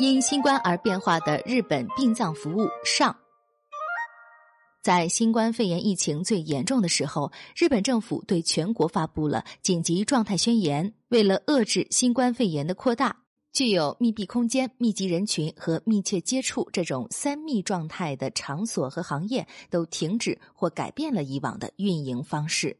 因新冠而变化的日本殡葬服务上，在新冠肺炎疫情最严重的时候，日本政府对全国发布了紧急状态宣言。为了遏制新冠肺炎的扩大，具有密闭空间、密集人群和密切接触这种三密状态的场所和行业都停止或改变了以往的运营方式。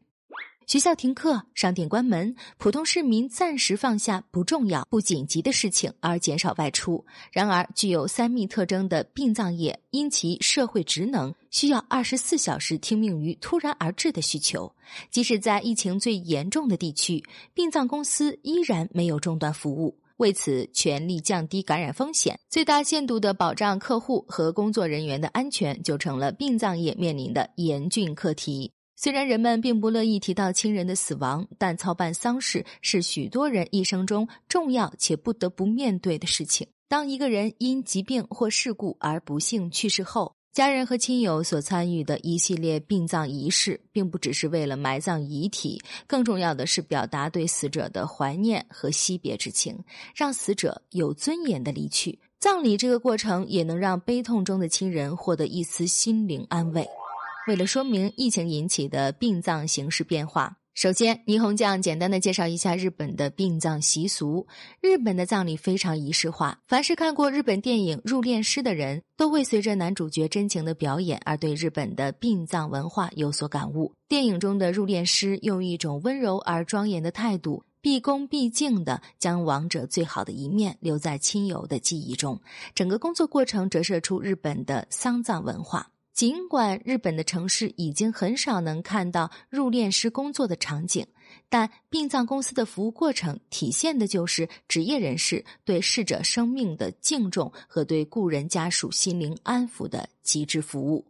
学校停课，商店关门，普通市民暂时放下不重要、不紧急的事情，而减少外出。然而，具有三密特征的殡葬业，因其社会职能需要二十四小时听命于突然而至的需求，即使在疫情最严重的地区，殡葬公司依然没有中断服务。为此，全力降低感染风险，最大限度的保障客户和工作人员的安全，就成了殡葬业面临的严峻课题。虽然人们并不乐意提到亲人的死亡，但操办丧事是许多人一生中重要且不得不面对的事情。当一个人因疾病或事故而不幸去世后，家人和亲友所参与的一系列殡葬仪式，并不只是为了埋葬遗体，更重要的是表达对死者的怀念和惜别之情，让死者有尊严的离去。葬礼这个过程，也能让悲痛中的亲人获得一丝心灵安慰。为了说明疫情引起的殡葬形式变化，首先，倪虹将简单的介绍一下日本的殡葬习俗。日本的葬礼非常仪式化，凡是看过日本电影《入殓师》的人，都会随着男主角真情的表演而对日本的殡葬文化有所感悟。电影中的入殓师用一种温柔而庄严的态度，毕恭毕敬地将亡者最好的一面留在亲友的记忆中。整个工作过程折射出日本的丧葬文化。尽管日本的城市已经很少能看到入殓师工作的场景，但殡葬公司的服务过程体现的就是职业人士对逝者生命的敬重和对故人家属心灵安抚的极致服务。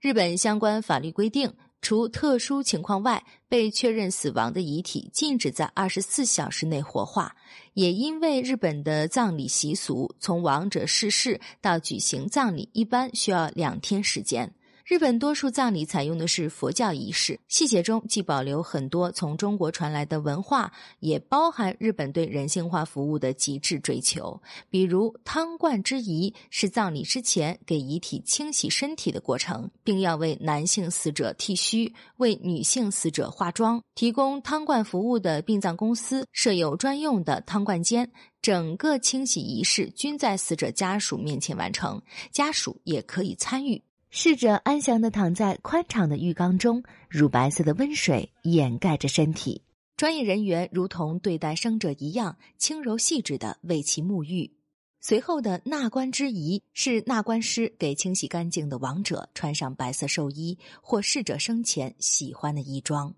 日本相关法律规定。除特殊情况外，被确认死亡的遗体禁止在二十四小时内火化。也因为日本的葬礼习俗，从亡者逝世到举行葬礼，一般需要两天时间。日本多数葬礼采用的是佛教仪式，细节中既保留很多从中国传来的文化，也包含日本对人性化服务的极致追求。比如汤罐之仪是葬礼之前给遗体清洗身体的过程，并要为男性死者剃须，为女性死者化妆。提供汤罐服务的殡葬公司设有专用的汤罐间，整个清洗仪式均在死者家属面前完成，家属也可以参与。逝者安详的躺在宽敞的浴缸中，乳白色的温水掩盖着身体。专业人员如同对待生者一样，轻柔细致地为其沐浴。随后的纳棺之仪是纳棺师给清洗干净的亡者穿上白色寿衣或逝者生前喜欢的衣装，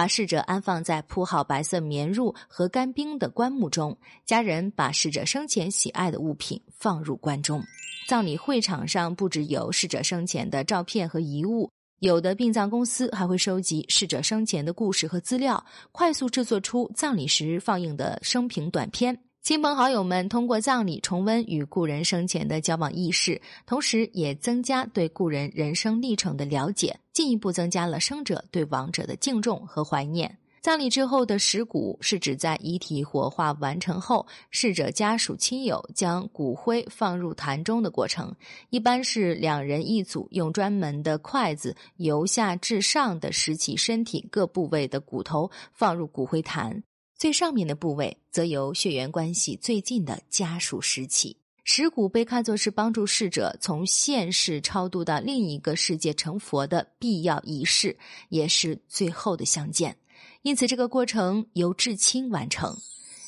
把逝者安放在铺好白色棉褥和干冰的棺木中。家人把逝者生前喜爱的物品放入棺中。葬礼会场上不只有逝者生前的照片和遗物，有的殡葬公司还会收集逝者生前的故事和资料，快速制作出葬礼时放映的生平短片。亲朋好友们通过葬礼重温与故人生前的交往轶事，同时也增加对故人人生历程的了解，进一步增加了生者对亡者的敬重和怀念。葬礼之后的石骨是指在遗体火化完成后，逝者家属亲友将骨灰放入坛中的过程。一般是两人一组，用专门的筷子由下至上的拾起身体各部位的骨头放入骨灰坛，最上面的部位则由血缘关系最近的家属拾起。石骨被看作是帮助逝者从现世超度到另一个世界成佛的必要仪式，也是最后的相见。因此，这个过程由至亲完成。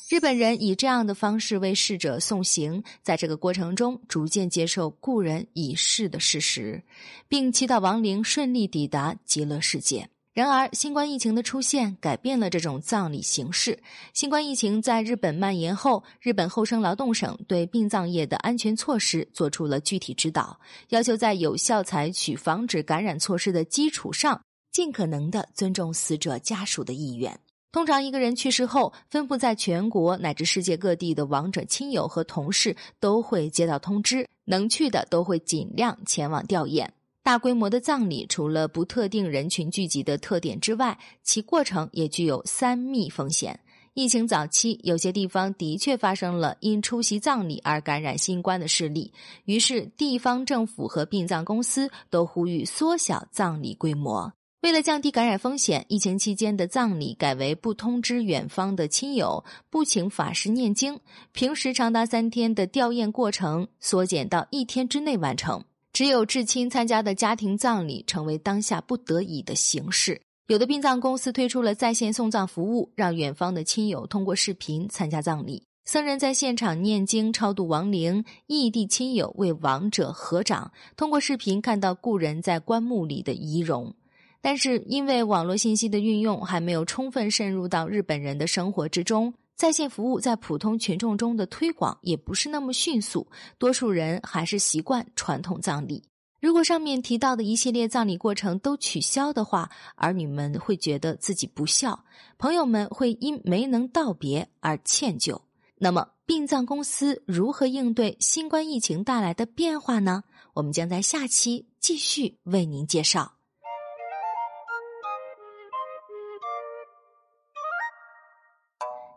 日本人以这样的方式为逝者送行，在这个过程中逐渐接受故人已逝的事实，并祈祷亡灵顺利抵达极乐世界。然而，新冠疫情的出现改变了这种葬礼形式。新冠疫情在日本蔓延后，日本厚生劳动省对殡葬业的安全措施做出了具体指导，要求在有效采取防止感染措施的基础上。尽可能的尊重死者家属的意愿。通常，一个人去世后，分布在全国乃至世界各地的亡者亲友和同事都会接到通知，能去的都会尽量前往吊唁。大规模的葬礼除了不特定人群聚集的特点之外，其过程也具有三密风险。疫情早期，有些地方的确发生了因出席葬礼而感染新冠的事例，于是地方政府和殡葬公司都呼吁缩小葬礼规模。为了降低感染风险，疫情期间的葬礼改为不通知远方的亲友，不请法师念经，平时长达三天的吊唁过程缩减到一天之内完成。只有至亲参加的家庭葬礼成为当下不得已的形式。有的殡葬公司推出了在线送葬服务，让远方的亲友通过视频参加葬礼，僧人在现场念经超度亡灵，异地亲友为亡者合掌，通过视频看到故人在棺木里的仪容。但是因为网络信息的运用还没有充分渗入到日本人的生活之中，在线服务在普通群众中的推广也不是那么迅速，多数人还是习惯传统葬礼。如果上面提到的一系列葬礼过程都取消的话，儿女们会觉得自己不孝，朋友们会因没能道别而歉疚。那么，殡葬公司如何应对新冠疫情带来的变化呢？我们将在下期继续为您介绍。